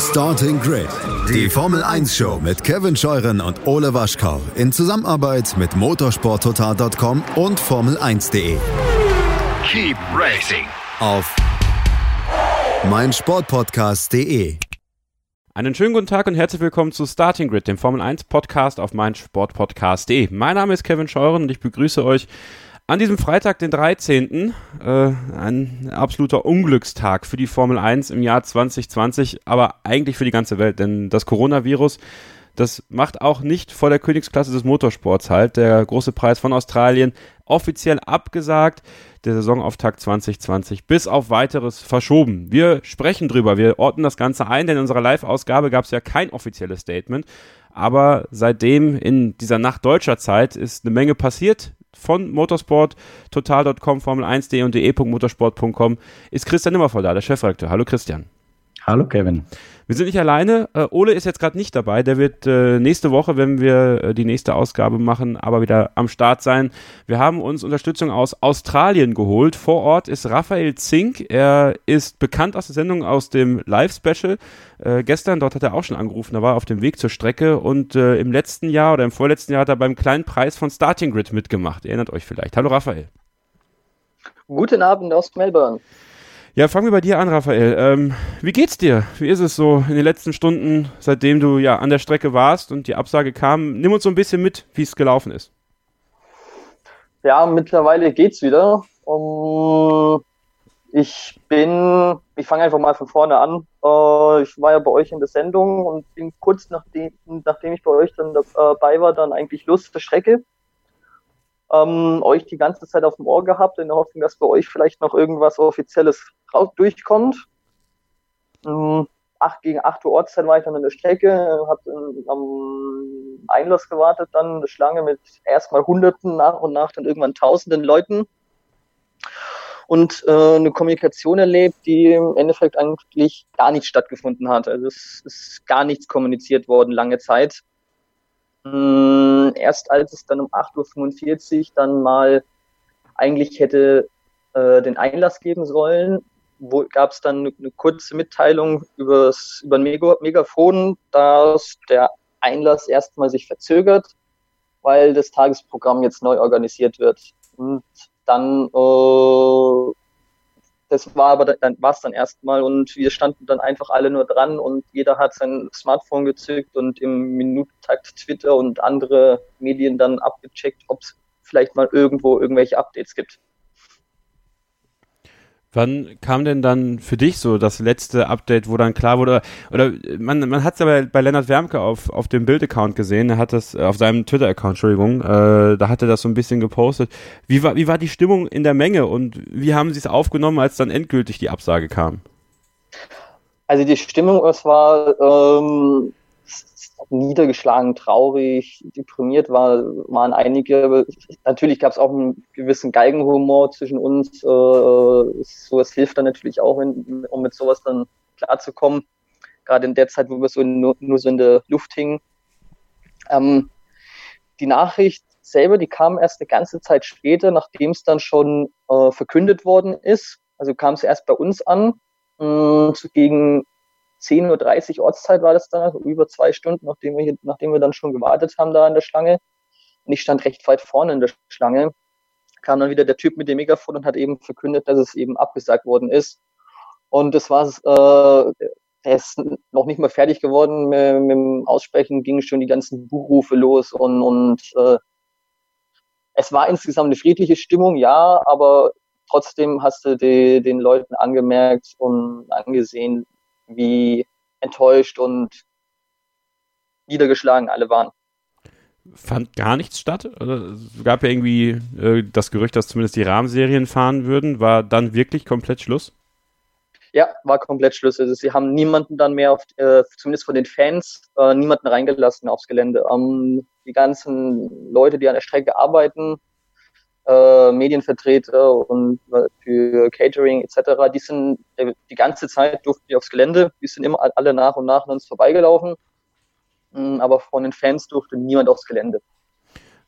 Starting Grid, die Formel 1 Show mit Kevin Scheuren und Ole Waschkau in Zusammenarbeit mit motorsporttotal.com und Formel1.de. Keep racing Auf meinsportpodcast.de. Einen schönen guten Tag und herzlich willkommen zu Starting Grid, dem Formel 1 Podcast auf meinsportpodcast.de. Mein Name ist Kevin Scheuren und ich begrüße euch an diesem Freitag, den 13., äh, ein absoluter Unglückstag für die Formel 1 im Jahr 2020, aber eigentlich für die ganze Welt, denn das Coronavirus, das macht auch nicht vor der Königsklasse des Motorsports halt. Der große Preis von Australien offiziell abgesagt, der Saisonauftakt 2020 bis auf weiteres verschoben. Wir sprechen drüber, wir orten das Ganze ein, denn in unserer Live-Ausgabe gab es ja kein offizielles Statement. Aber seitdem in dieser Nacht deutscher Zeit ist eine Menge passiert von Motorsport, total.com, Formel1.de und de.motorsport.com ist Christian Nimmervoll da, der Chefredakteur. Hallo Christian. Hallo Kevin. Wir sind nicht alleine. Äh, Ole ist jetzt gerade nicht dabei. Der wird äh, nächste Woche, wenn wir äh, die nächste Ausgabe machen, aber wieder am Start sein. Wir haben uns Unterstützung aus Australien geholt. Vor Ort ist Raphael Zink. Er ist bekannt aus der Sendung aus dem Live-Special. Äh, gestern, dort hat er auch schon angerufen, da war er auf dem Weg zur Strecke und äh, im letzten Jahr oder im vorletzten Jahr hat er beim kleinen Preis von Starting Grid mitgemacht. Ihr erinnert euch vielleicht. Hallo Raphael. Guten Abend aus Melbourne. Ja, fangen wir bei dir an, Raphael. Ähm, wie geht's dir? Wie ist es so in den letzten Stunden, seitdem du ja an der Strecke warst und die Absage kam? Nimm uns so ein bisschen mit, wie es gelaufen ist. Ja, mittlerweile geht's wieder. Um, ich bin, ich fange einfach mal von vorne an. Uh, ich war ja bei euch in der Sendung und bin kurz nachdem, nachdem ich bei euch dann dabei war, dann eigentlich los der Strecke ähm, euch die ganze Zeit auf dem Ohr gehabt, in der Hoffnung, dass bei euch vielleicht noch irgendwas Offizielles raus durchkommt. Ähm, 8 gegen 8 Uhr Ortszeit war ich dann in der Strecke, habe am Einlass gewartet, dann eine Schlange mit erstmal Hunderten, nach und nach dann irgendwann Tausenden Leuten und äh, eine Kommunikation erlebt, die im Endeffekt eigentlich gar nicht stattgefunden hat. Also es ist gar nichts kommuniziert worden lange Zeit. Hm, erst als es dann um 8.45 Uhr dann mal eigentlich hätte äh, den Einlass geben sollen, gab es dann eine, eine, kurze Mitteilung übers, über ein Mega Megafon, dass der Einlass erstmal sich verzögert, weil das Tagesprogramm jetzt neu organisiert wird. Und dann äh, das war aber dann war es dann erstmal und wir standen dann einfach alle nur dran und jeder hat sein Smartphone gezückt und im Minutentakt Twitter und andere Medien dann abgecheckt, ob es vielleicht mal irgendwo irgendwelche Updates gibt. Wann kam denn dann für dich so das letzte Update, wo dann klar wurde, oder man, man hat es ja bei, bei Lennart Wermke auf, auf dem Bild-Account gesehen, er hat das äh, auf seinem Twitter-Account, Entschuldigung, äh, da hat er das so ein bisschen gepostet. Wie war, wie war die Stimmung in der Menge und wie haben sie es aufgenommen, als dann endgültig die Absage kam? Also die Stimmung, es war ähm, niedergeschlagen, traurig, deprimiert war, waren einige. Natürlich gab es auch einen gewissen Geigenhumor zwischen uns. Äh, sowas hilft dann natürlich auch, wenn, um mit sowas dann klarzukommen. Gerade in der Zeit, wo wir so nur, nur so in der Luft hingen. Ähm, die Nachricht selber, die kam erst eine ganze Zeit später, nachdem es dann schon äh, verkündet worden ist. Also kam es erst bei uns an. Mh, so gegen 10.30 Uhr Ortszeit war das dann, also über zwei Stunden, nachdem wir, nachdem wir dann schon gewartet haben da in der Schlange. Und ich stand recht weit vorne in der Schlange. Kam dann wieder der Typ mit dem Megafon und hat eben verkündet, dass es eben abgesagt worden ist. Und das war äh, er ist noch nicht mal fertig geworden mit, mit dem Aussprechen, gingen schon die ganzen Buchrufe los und, und äh, es war insgesamt eine friedliche Stimmung, ja, aber trotzdem hast du die, den Leuten angemerkt und angesehen, wie enttäuscht und niedergeschlagen alle waren. Fand gar nichts statt? Es gab ja irgendwie äh, das Gerücht, dass zumindest die Rahmenserien fahren würden. War dann wirklich komplett Schluss? Ja, war komplett Schluss. Also sie haben niemanden dann mehr, auf, äh, zumindest von den Fans, äh, niemanden reingelassen aufs Gelände. Ähm, die ganzen Leute, die an der Strecke arbeiten, äh, Medienvertreter und für Catering etc., die sind äh, die ganze Zeit durften die aufs Gelände, die sind immer alle nach und nach an uns vorbeigelaufen, mm, aber von den Fans durfte niemand aufs Gelände.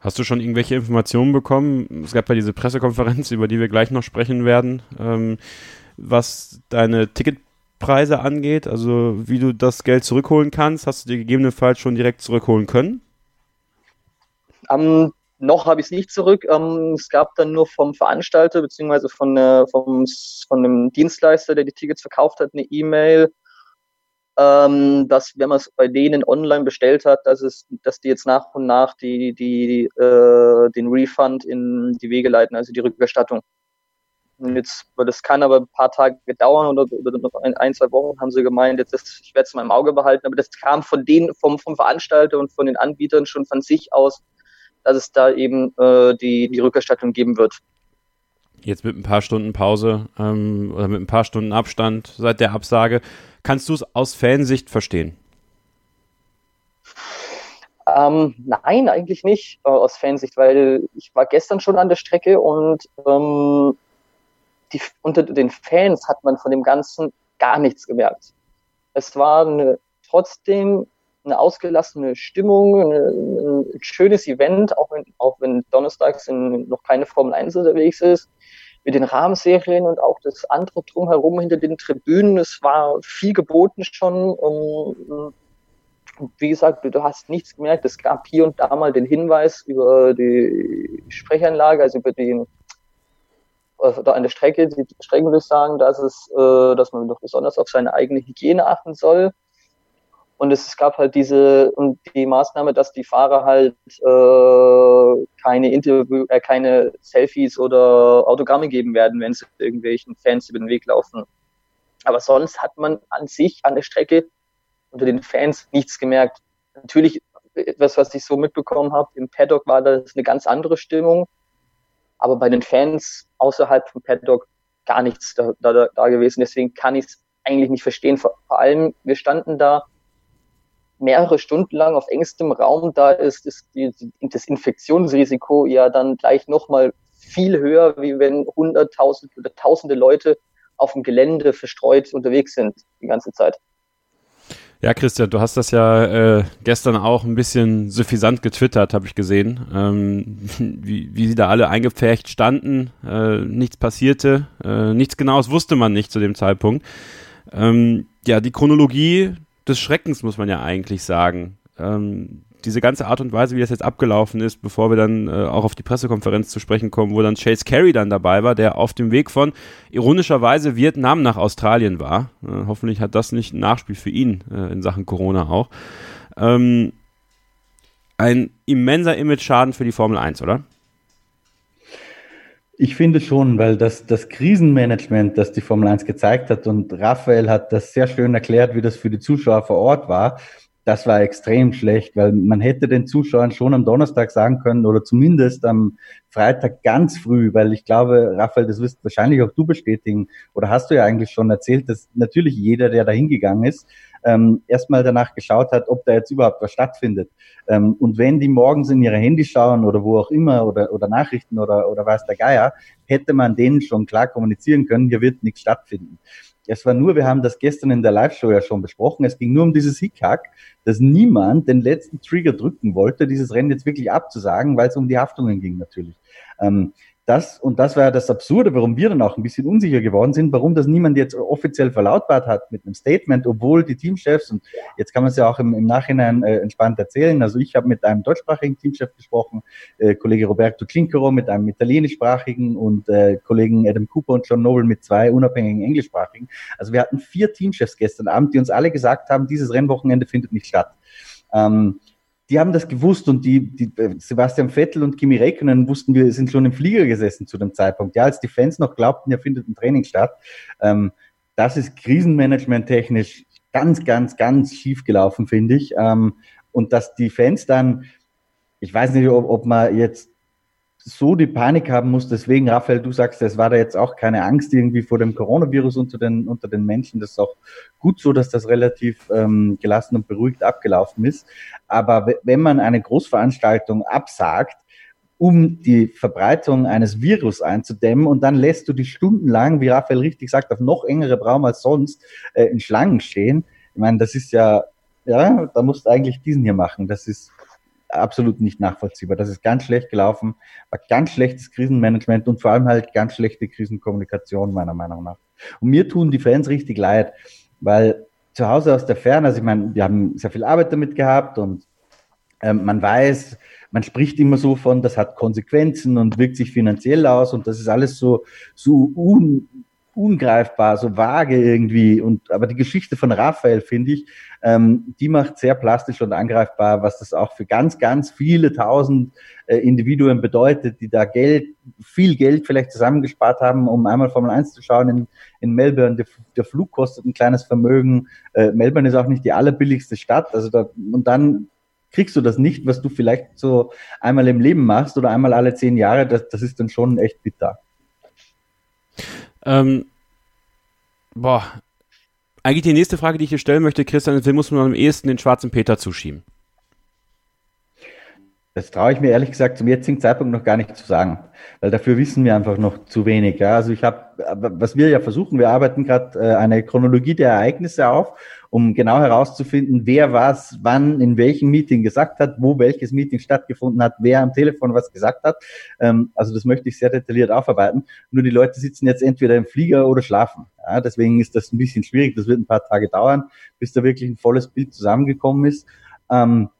Hast du schon irgendwelche Informationen bekommen? Es gab ja diese Pressekonferenz, über die wir gleich noch sprechen werden, ähm, was deine Ticketpreise angeht, also wie du das Geld zurückholen kannst. Hast du dir gegebenenfalls schon direkt zurückholen können? Um, noch habe ich es nicht zurück. Um, es gab dann nur vom Veranstalter beziehungsweise von, äh, vom, von dem Dienstleister, der die Tickets verkauft hat, eine E-Mail, ähm, dass wenn man es bei denen online bestellt hat, dass es, dass die jetzt nach und nach die, die, äh, den Refund in die Wege leiten, also die Rückerstattung. Und jetzt, das kann aber ein paar Tage dauern oder, oder noch ein, ein, zwei Wochen haben sie gemeint, jetzt ist, ich werde es mal im Auge behalten, aber das kam von denen, vom, vom Veranstalter und von den Anbietern schon von sich aus, dass es da eben äh, die, die Rückerstattung geben wird. Jetzt mit ein paar Stunden Pause ähm, oder mit ein paar Stunden Abstand seit der Absage, kannst du es aus Fansicht verstehen? Ähm, nein, eigentlich nicht äh, aus Fansicht, weil ich war gestern schon an der Strecke und ähm, die, unter den Fans hat man von dem Ganzen gar nichts gemerkt. Es war eine, trotzdem eine ausgelassene Stimmung, eine, ein schönes Event, auch wenn, auch wenn donnerstags in, noch keine Formel 1 unterwegs ist, mit den Rahmenserien und auch das andere drumherum hinter den Tribünen. Es war viel geboten schon. Um, wie gesagt, du, hast nichts gemerkt. Es gab hier und da mal den Hinweis über die Sprechanlage, also über den also da an der Strecke, die Streckenbus dass es, äh, dass man doch besonders auf seine eigene Hygiene achten soll. Und es gab halt diese die Maßnahme, dass die Fahrer halt äh, keine Interview, äh, keine Selfies oder Autogramme geben werden, wenn sie irgendwelchen Fans über den Weg laufen. Aber sonst hat man an sich an der Strecke unter den Fans nichts gemerkt. Natürlich etwas, was ich so mitbekommen habe, im Paddock war das eine ganz andere Stimmung, aber bei den Fans außerhalb vom Paddock gar nichts da, da, da gewesen. Deswegen kann ich es eigentlich nicht verstehen. Vor, vor allem, wir standen da mehrere Stunden lang auf engstem Raum, da ist, ist die, das Infektionsrisiko ja dann gleich nochmal viel höher, wie wenn hunderttausend oder tausende Leute auf dem Gelände verstreut unterwegs sind die ganze Zeit. Ja, Christian, du hast das ja äh, gestern auch ein bisschen suffisant getwittert, habe ich gesehen, ähm, wie, wie sie da alle eingepfercht standen, äh, nichts passierte, äh, nichts Genaues wusste man nicht zu dem Zeitpunkt. Ähm, ja, die Chronologie des Schreckens, muss man ja eigentlich sagen. Ähm, diese ganze Art und Weise, wie das jetzt abgelaufen ist, bevor wir dann äh, auch auf die Pressekonferenz zu sprechen kommen, wo dann Chase Carey dann dabei war, der auf dem Weg von ironischerweise Vietnam nach Australien war. Äh, hoffentlich hat das nicht ein Nachspiel für ihn äh, in Sachen Corona auch. Ähm, ein immenser Image-Schaden für die Formel 1, oder? Ich finde schon, weil das, das Krisenmanagement, das die Formel 1 gezeigt hat, und Raphael hat das sehr schön erklärt, wie das für die Zuschauer vor Ort war, das war extrem schlecht, weil man hätte den Zuschauern schon am Donnerstag sagen können oder zumindest am Freitag ganz früh, weil ich glaube, Raphael, das wirst wahrscheinlich auch du bestätigen oder hast du ja eigentlich schon erzählt, dass natürlich jeder, der da hingegangen ist, ähm, erstmal danach geschaut hat, ob da jetzt überhaupt was stattfindet. Ähm, und wenn die morgens in ihre Handys schauen oder wo auch immer oder, oder Nachrichten oder, oder weiß der Geier, hätte man denen schon klar kommunizieren können, hier wird nichts stattfinden. Es war nur, wir haben das gestern in der Live-Show ja schon besprochen, es ging nur um dieses Hickhack, dass niemand den letzten Trigger drücken wollte, dieses Rennen jetzt wirklich abzusagen, weil es um die Haftungen ging natürlich. Ähm, das, und das war ja das Absurde, warum wir dann auch ein bisschen unsicher geworden sind, warum das niemand jetzt offiziell verlautbart hat mit einem Statement, obwohl die Teamchefs, und jetzt kann man es ja auch im, im Nachhinein äh, entspannt erzählen, also ich habe mit einem deutschsprachigen Teamchef gesprochen, äh, Kollege Roberto Clincero mit einem italienischsprachigen und äh, Kollegen Adam Cooper und John Noble mit zwei unabhängigen englischsprachigen. Also wir hatten vier Teamchefs gestern Abend, die uns alle gesagt haben, dieses Rennwochenende findet nicht statt. Ähm, die haben das gewusst und die, die äh, Sebastian Vettel und Kimi Räikkönen wussten, wir sind schon im Flieger gesessen zu dem Zeitpunkt. Ja, als die Fans noch glaubten, ja findet ein Training statt. Ähm, das ist krisenmanagement technisch ganz, ganz, ganz schief gelaufen, finde ich. Ähm, und dass die Fans dann, ich weiß nicht, ob, ob man jetzt so die Panik haben muss. Deswegen, Raphael, du sagst, es war da jetzt auch keine Angst irgendwie vor dem Coronavirus unter den, unter den Menschen. Das ist auch gut so, dass das relativ ähm, gelassen und beruhigt abgelaufen ist. Aber wenn man eine Großveranstaltung absagt, um die Verbreitung eines Virus einzudämmen und dann lässt du die stundenlang, wie Raphael richtig sagt, auf noch engere Raum als sonst äh, in Schlangen stehen. Ich meine, das ist ja, ja, da musst du eigentlich diesen hier machen. Das ist absolut nicht nachvollziehbar. Das ist ganz schlecht gelaufen, war ganz schlechtes Krisenmanagement und vor allem halt ganz schlechte Krisenkommunikation meiner Meinung nach. Und mir tun die Fans richtig leid, weil zu Hause aus der Ferne, also ich meine, wir haben sehr viel Arbeit damit gehabt und ähm, man weiß, man spricht immer so von, das hat Konsequenzen und wirkt sich finanziell aus und das ist alles so, so un, ungreifbar, so vage irgendwie. Und aber die Geschichte von Raphael finde ich, ähm, die macht sehr plastisch und angreifbar, was das auch für ganz, ganz viele tausend äh, Individuen bedeutet, die da Geld, viel Geld vielleicht zusammengespart haben, um einmal Formel 1 zu schauen in, in Melbourne. Der, der Flug kostet ein kleines Vermögen. Äh, Melbourne ist auch nicht die allerbilligste Stadt. Also da, und dann kriegst du das nicht, was du vielleicht so einmal im Leben machst oder einmal alle zehn Jahre, das, das ist dann schon echt bitter. Ähm, boah, eigentlich die nächste Frage, die ich hier stellen möchte, Christian, wem muss man am ehesten den schwarzen Peter zuschieben? Das traue ich mir ehrlich gesagt zum jetzigen Zeitpunkt noch gar nicht zu sagen, weil dafür wissen wir einfach noch zu wenig. Ja? Also ich habe, was wir ja versuchen, wir arbeiten gerade äh, eine Chronologie der Ereignisse auf, um genau herauszufinden, wer was, wann, in welchem Meeting gesagt hat, wo welches Meeting stattgefunden hat, wer am Telefon was gesagt hat. Ähm, also das möchte ich sehr detailliert aufarbeiten. Nur die Leute sitzen jetzt entweder im Flieger oder schlafen. Ja? Deswegen ist das ein bisschen schwierig. Das wird ein paar Tage dauern, bis da wirklich ein volles Bild zusammengekommen ist. Ähm,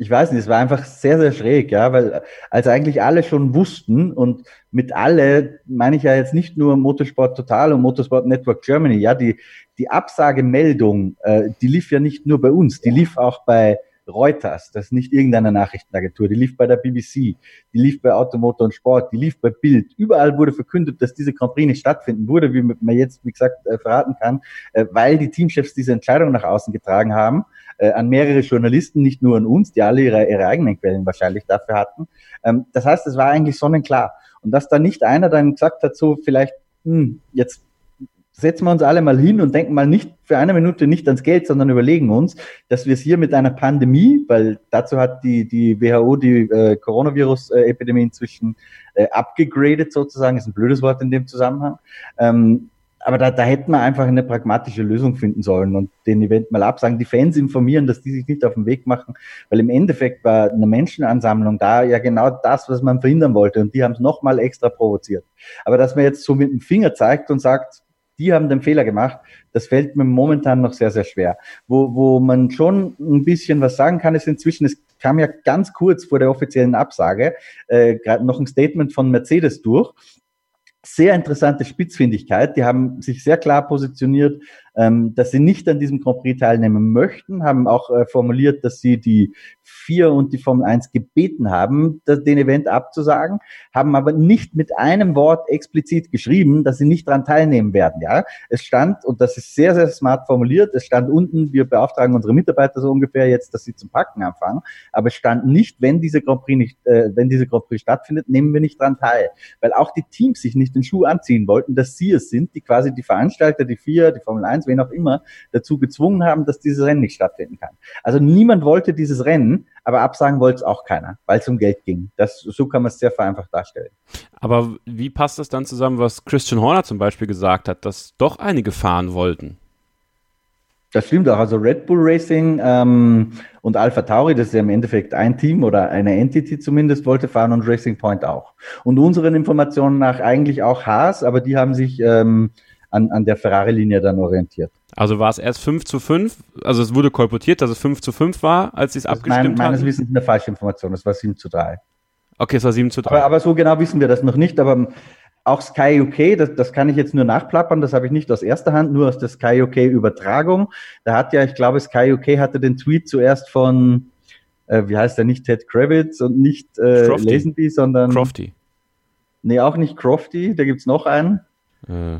ich weiß nicht, es war einfach sehr, sehr schräg, ja, weil als eigentlich alle schon wussten und mit alle meine ich ja jetzt nicht nur Motorsport Total und Motorsport Network Germany, ja, die, die Absagemeldung, äh, die lief ja nicht nur bei uns, die lief auch bei Reuters, das ist nicht irgendeine Nachrichtenagentur, die lief bei der BBC, die lief bei Automotor und Sport, die lief bei Bild. Überall wurde verkündet, dass diese Grand Prix nicht stattfinden wurde, wie man jetzt, wie gesagt, äh, verraten kann, äh, weil die Teamchefs diese Entscheidung nach außen getragen haben äh, an mehrere Journalisten, nicht nur an uns, die alle ihre, ihre eigenen Quellen wahrscheinlich dafür hatten. Ähm, das heißt, es war eigentlich sonnenklar. Und dass da nicht einer dann gesagt hat, so vielleicht, hm, jetzt setzen wir uns alle mal hin und denken mal nicht für eine Minute nicht ans Geld, sondern überlegen uns, dass wir es hier mit einer Pandemie, weil dazu hat die, die WHO die äh, Coronavirus-Epidemie inzwischen äh, abgegradet sozusagen, ist ein blödes Wort in dem Zusammenhang, ähm, aber da, da hätten wir einfach eine pragmatische Lösung finden sollen und den Event mal absagen, die Fans informieren, dass die sich nicht auf den Weg machen, weil im Endeffekt war eine Menschenansammlung da ja genau das, was man verhindern wollte und die haben es nochmal extra provoziert. Aber dass man jetzt so mit dem Finger zeigt und sagt, die haben den Fehler gemacht, das fällt mir momentan noch sehr, sehr schwer. Wo, wo man schon ein bisschen was sagen kann, ist inzwischen, es kam ja ganz kurz vor der offiziellen Absage äh, gerade noch ein Statement von Mercedes durch, sehr interessante Spitzfindigkeit. Die haben sich sehr klar positioniert, ähm, dass sie nicht an diesem Grand Prix teilnehmen möchten, haben auch äh, formuliert, dass sie die vier und die Formel 1 gebeten haben, das, den Event abzusagen, haben aber nicht mit einem Wort explizit geschrieben, dass sie nicht daran teilnehmen werden. Ja, es stand und das ist sehr sehr smart formuliert. Es stand unten, wir beauftragen unsere Mitarbeiter so ungefähr jetzt, dass sie zum Packen anfangen. Aber es stand nicht, wenn diese Grand Prix nicht, äh, wenn diese Grand Prix stattfindet, nehmen wir nicht daran teil, weil auch die Teams sich nicht den Schuh anziehen wollten, dass sie es sind, die quasi die Veranstalter, die vier, die Formel 1, wen auch immer, dazu gezwungen haben, dass dieses Rennen nicht stattfinden kann. Also niemand wollte dieses Rennen, aber absagen wollte es auch keiner, weil es um Geld ging. Das, so kann man es sehr vereinfacht darstellen. Aber wie passt das dann zusammen, was Christian Horner zum Beispiel gesagt hat, dass doch einige fahren wollten? Das stimmt auch. Also Red Bull Racing ähm, und Alpha Tauri, das ist ja im Endeffekt ein Team oder eine Entity zumindest, wollte fahren und Racing Point auch. Und unseren Informationen nach eigentlich auch Haas, aber die haben sich ähm, an, an der Ferrari-Linie dann orientiert. Also war es erst 5 zu 5, also es wurde kolportiert, dass es 5 zu 5 war, als sie es abgestimmt mein, meines haben? Meines Wissens eine falsche Information, es war 7 zu 3. Okay, es war 7 zu 3. Aber, aber so genau wissen wir das noch nicht, aber auch Sky UK, das, das kann ich jetzt nur nachplappern, das habe ich nicht aus erster Hand, nur aus der Sky UK Übertragung. Da hat ja, ich glaube, Sky UK hatte den Tweet zuerst von, äh, wie heißt der, nicht Ted Kravitz und nicht äh, Lazenby, sondern... Crofty. Nee, auch nicht Crofty, da gibt's noch einen. Äh.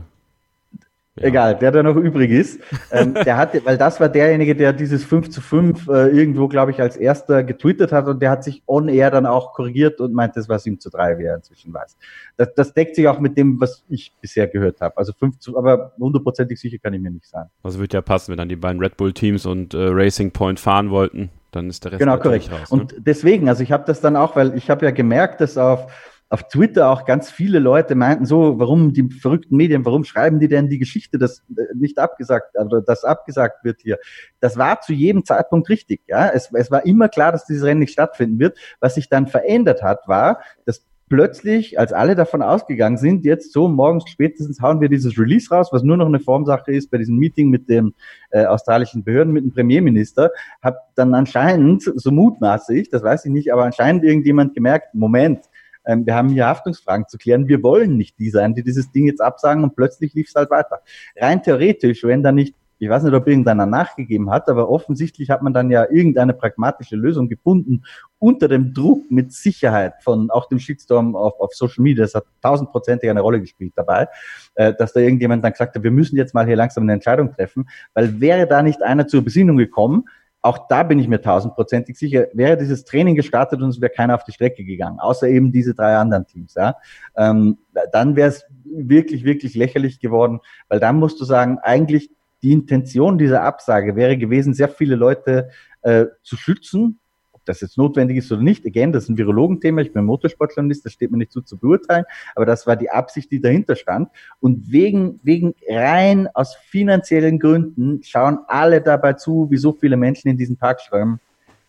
Ja. Egal, der da noch übrig ist. Ähm, der hatte, weil das war derjenige, der dieses 5 zu 5 äh, irgendwo, glaube ich, als erster getwittert hat und der hat sich on air dann auch korrigiert und meinte, es war 7 zu 3, wie er inzwischen weiß. Das, das deckt sich auch mit dem, was ich bisher gehört habe. Also 5 zu, aber hundertprozentig sicher kann ich mir nicht sein. Also wird ja passen, wenn dann die beiden Red Bull Teams und äh, Racing Point fahren wollten. Dann ist der Rest genau korrekt. Raus, ne? Und deswegen, also ich habe das dann auch, weil ich habe ja gemerkt, dass auf auf Twitter auch ganz viele Leute meinten so, warum die verrückten Medien, warum schreiben die denn die Geschichte, dass äh, nicht abgesagt, also das abgesagt wird hier. Das war zu jedem Zeitpunkt richtig, ja. Es, es war immer klar, dass dieses Rennen nicht stattfinden wird. Was sich dann verändert hat, war, dass plötzlich, als alle davon ausgegangen sind, jetzt so morgens spätestens hauen wir dieses Release raus, was nur noch eine Formsache ist bei diesem Meeting mit dem äh, australischen Behörden, mit dem Premierminister, hat dann anscheinend, so mutmaße ich, das weiß ich nicht, aber anscheinend irgendjemand gemerkt, Moment, ähm, wir haben hier Haftungsfragen zu klären, wir wollen nicht die sein, die dieses Ding jetzt absagen und plötzlich lief es halt weiter. Rein theoretisch, wenn da nicht ich weiß nicht, ob irgendeiner nachgegeben hat, aber offensichtlich hat man dann ja irgendeine pragmatische Lösung gefunden unter dem Druck mit Sicherheit von auch dem Shitstorm auf, auf Social Media. Das hat tausendprozentig eine Rolle gespielt dabei, äh, dass da irgendjemand dann gesagt hat, wir müssen jetzt mal hier langsam eine Entscheidung treffen, weil wäre da nicht einer zur Besinnung gekommen, auch da bin ich mir tausendprozentig sicher, wäre dieses Training gestartet und es wäre keiner auf die Strecke gegangen, außer eben diese drei anderen Teams. Ja, ähm, dann wäre es wirklich, wirklich lächerlich geworden, weil dann musst du sagen, eigentlich die Intention dieser Absage wäre gewesen, sehr viele Leute äh, zu schützen, das jetzt notwendig ist oder nicht, again, das ist ein Virologenthema, ich bin Motorsportjournalist, das steht mir nicht zu zu beurteilen, aber das war die Absicht, die dahinter stand. Und wegen, wegen rein aus finanziellen Gründen schauen alle dabei zu, wie so viele Menschen in diesen Park strömen.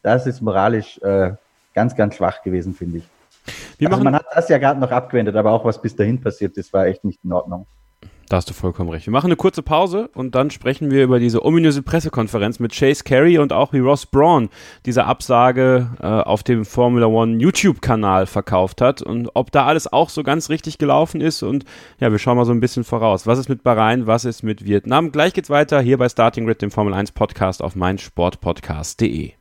Das ist moralisch äh, ganz, ganz schwach gewesen, finde ich. also man hat das ja gerade noch abgewendet, aber auch was bis dahin passiert ist, war echt nicht in Ordnung. Da hast du vollkommen recht. Wir machen eine kurze Pause und dann sprechen wir über diese ominöse Pressekonferenz mit Chase Carey und auch wie Ross Braun diese Absage äh, auf dem Formula One YouTube-Kanal verkauft hat und ob da alles auch so ganz richtig gelaufen ist. Und ja, wir schauen mal so ein bisschen voraus. Was ist mit Bahrain? Was ist mit Vietnam? Gleich geht's weiter hier bei Starting Grid, dem Formel 1 Podcast auf meinsportpodcast.de.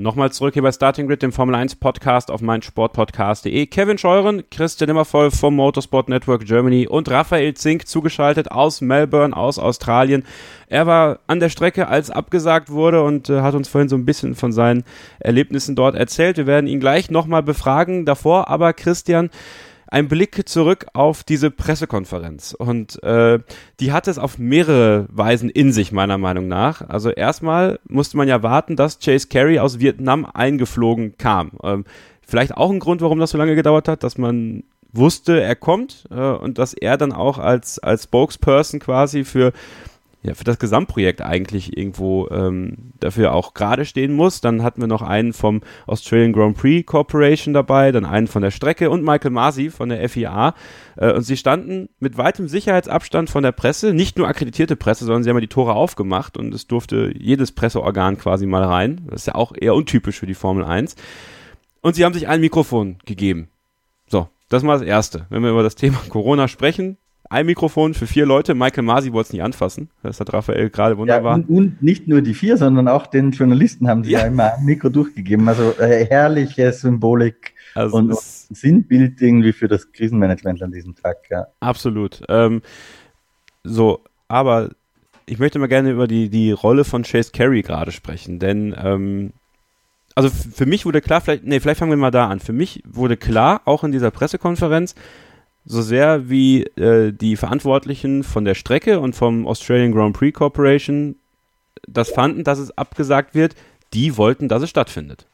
Nochmal zurück hier bei Starting Grid, dem Formel 1 Podcast auf meinsportpodcast.de. Kevin Scheuren, Christian Immervoll vom Motorsport Network Germany und Raphael Zink zugeschaltet aus Melbourne, aus Australien. Er war an der Strecke, als abgesagt wurde und äh, hat uns vorhin so ein bisschen von seinen Erlebnissen dort erzählt. Wir werden ihn gleich nochmal befragen. Davor aber, Christian, ein Blick zurück auf diese Pressekonferenz. Und äh, die hat es auf mehrere Weisen in sich, meiner Meinung nach. Also erstmal musste man ja warten, dass Chase Carey aus Vietnam eingeflogen kam. Ähm, vielleicht auch ein Grund, warum das so lange gedauert hat, dass man wusste, er kommt äh, und dass er dann auch als, als Spokesperson quasi für ja, für das Gesamtprojekt eigentlich irgendwo ähm, dafür auch gerade stehen muss. Dann hatten wir noch einen vom Australian Grand Prix Corporation dabei, dann einen von der Strecke und Michael Masi von der FIA. Äh, und sie standen mit weitem Sicherheitsabstand von der Presse, nicht nur akkreditierte Presse, sondern sie haben ja die Tore aufgemacht und es durfte jedes Presseorgan quasi mal rein. Das ist ja auch eher untypisch für die Formel 1. Und sie haben sich ein Mikrofon gegeben. So, das mal das Erste. Wenn wir über das Thema Corona sprechen, ein Mikrofon für vier Leute. Michael Masi wollte es nicht anfassen. Das hat Raphael gerade wunderbar. Ja, und, und, nicht nur die vier, sondern auch den Journalisten haben sie ja, immer ein Mikro durchgegeben. Also äh, herrliche Symbolik also und, und Sinnbild irgendwie für das Krisenmanagement an diesem Tag. Ja. Absolut. Ähm, so, aber ich möchte mal gerne über die, die Rolle von Chase Carey gerade sprechen, denn ähm, also für mich wurde klar, vielleicht, nee, vielleicht fangen wir mal da an. Für mich wurde klar, auch in dieser Pressekonferenz, so sehr wie äh, die Verantwortlichen von der Strecke und vom Australian Grand Prix Corporation das fanden, dass es abgesagt wird, die wollten, dass es stattfindet.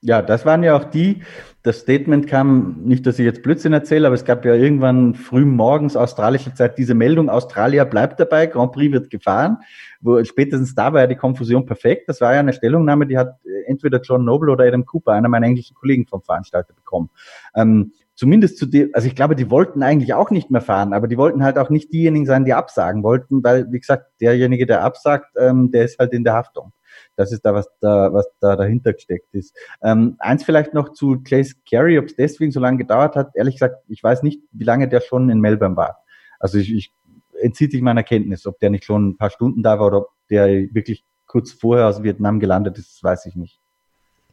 Ja, das waren ja auch die, das Statement kam, nicht, dass ich jetzt Blödsinn erzähle, aber es gab ja irgendwann früh morgens australischer Zeit diese Meldung, Australia bleibt dabei, Grand Prix wird gefahren, wo spätestens da war ja die Konfusion perfekt. Das war ja eine Stellungnahme, die hat entweder John Noble oder Adam Cooper, einer meiner englischen Kollegen vom Veranstalter bekommen. Ähm, zumindest zu dem, also ich glaube, die wollten eigentlich auch nicht mehr fahren, aber die wollten halt auch nicht diejenigen sein, die absagen wollten, weil, wie gesagt, derjenige, der absagt, ähm, der ist halt in der Haftung. Das ist da, was da, was da dahinter gesteckt ist. Ähm, eins vielleicht noch zu Chase Carey, ob es deswegen so lange gedauert hat. Ehrlich gesagt, ich weiß nicht, wie lange der schon in Melbourne war. Also ich, ich entzieht sich meiner Kenntnis, ob der nicht schon ein paar Stunden da war oder ob der wirklich kurz vorher aus Vietnam gelandet ist, weiß ich nicht.